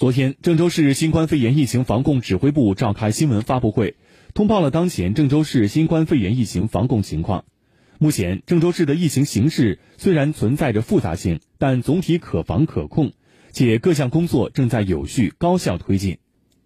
昨天，郑州市新冠肺炎疫情防控指挥部召开新闻发布会，通报了当前郑州市新冠肺炎疫情防控情况。目前，郑州市的疫情形势虽然存在着复杂性，但总体可防可控，且各项工作正在有序高效推进。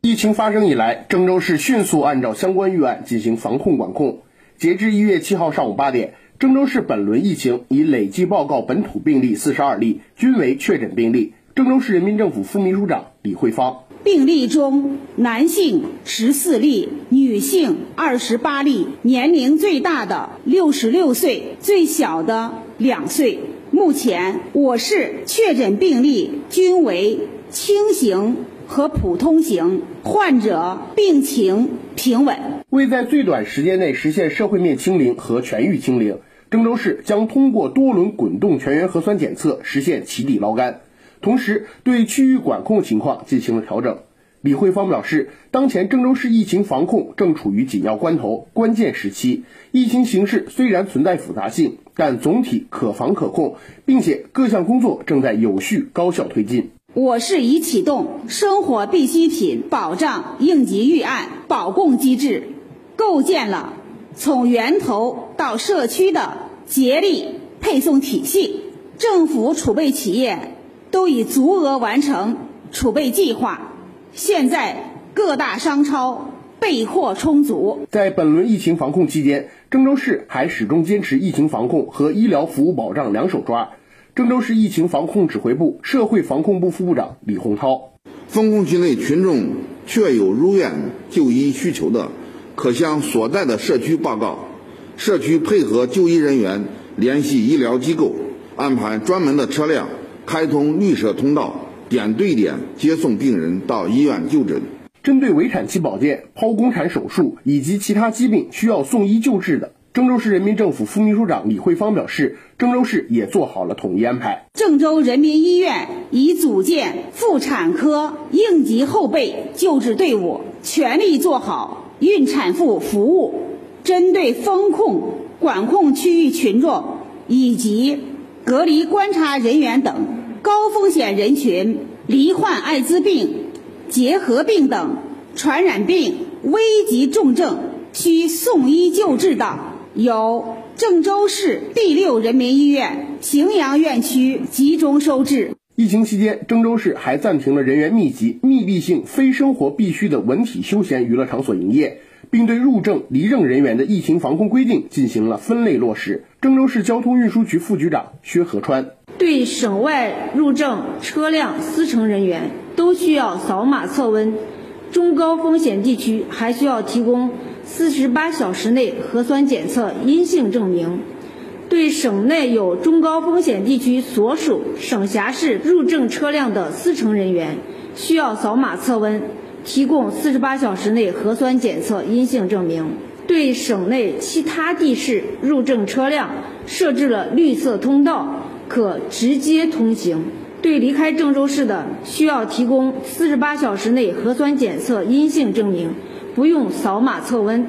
疫情发生以来，郑州市迅速按照相关预案进行防控管控。截至一月七号上午八点，郑州市本轮疫情已累计报告本土病例四十二例，均为确诊病例。郑州市人民政府副秘书长李慧芳：病例中，男性十四例，女性二十八例，年龄最大的六十六岁，最小的两岁。目前，我市确诊病例均为轻型和普通型，患者病情平稳。为在最短时间内实现社会面清零和全域清零，郑州市将通过多轮滚动全员核酸检测实现起底捞干。同时，对区域管控情况进行了调整。李慧芳表示，当前郑州市疫情防控正处于紧要关头、关键时期，疫情形势虽然存在复杂性，但总体可防可控，并且各项工作正在有序高效推进。我市已启动生活必需品保障应急预案保供机制，构建了从源头到社区的接力配送体系，政府储备企业。都已足额完成储备计划，现在各大商超备货充足。在本轮疫情防控期间，郑州市还始终坚持疫情防控和医疗服务保障两手抓。郑州市疫情防控指挥部社会防控部副部长李洪涛：封控区内群众确有入院就医需求的，可向所在的社区报告，社区配合就医人员联系医疗机构，安排专门的车辆。开通绿色通道，点对点接送病人到医院就诊。针对围产期保健、剖宫产手术以及其他疾病需要送医救治的，郑州市人民政府副秘书长李慧芳表示，郑州市也做好了统一安排。郑州人民医院已组建妇产科应急后备救治队伍，全力做好孕产妇服务。针对风控管控区域群众以及隔离观察人员等高风险人群，罹患艾滋病、结核病等传染病危急重症需送医救治的，由郑州市第六人民医院荥阳院区集中收治。疫情期间，郑州市还暂停了人员密集、密闭性、非生活必需的文体休闲娱乐场所营业。并对入郑、离郑人员的疫情防控规定进行了分类落实。郑州市交通运输局副局长薛河川对省外入郑车辆司乘人员都需要扫码测温，中高风险地区还需要提供四十八小时内核酸检测阴性证明。对省内有中高风险地区所属省辖市入郑车辆的司乘人员，需要扫码测温。提供四十八小时内核酸检测阴性证明。对省内其他地市入郑车辆设置了绿色通道，可直接通行。对离开郑州市的，需要提供四十八小时内核酸检测阴性证明，不用扫码测温。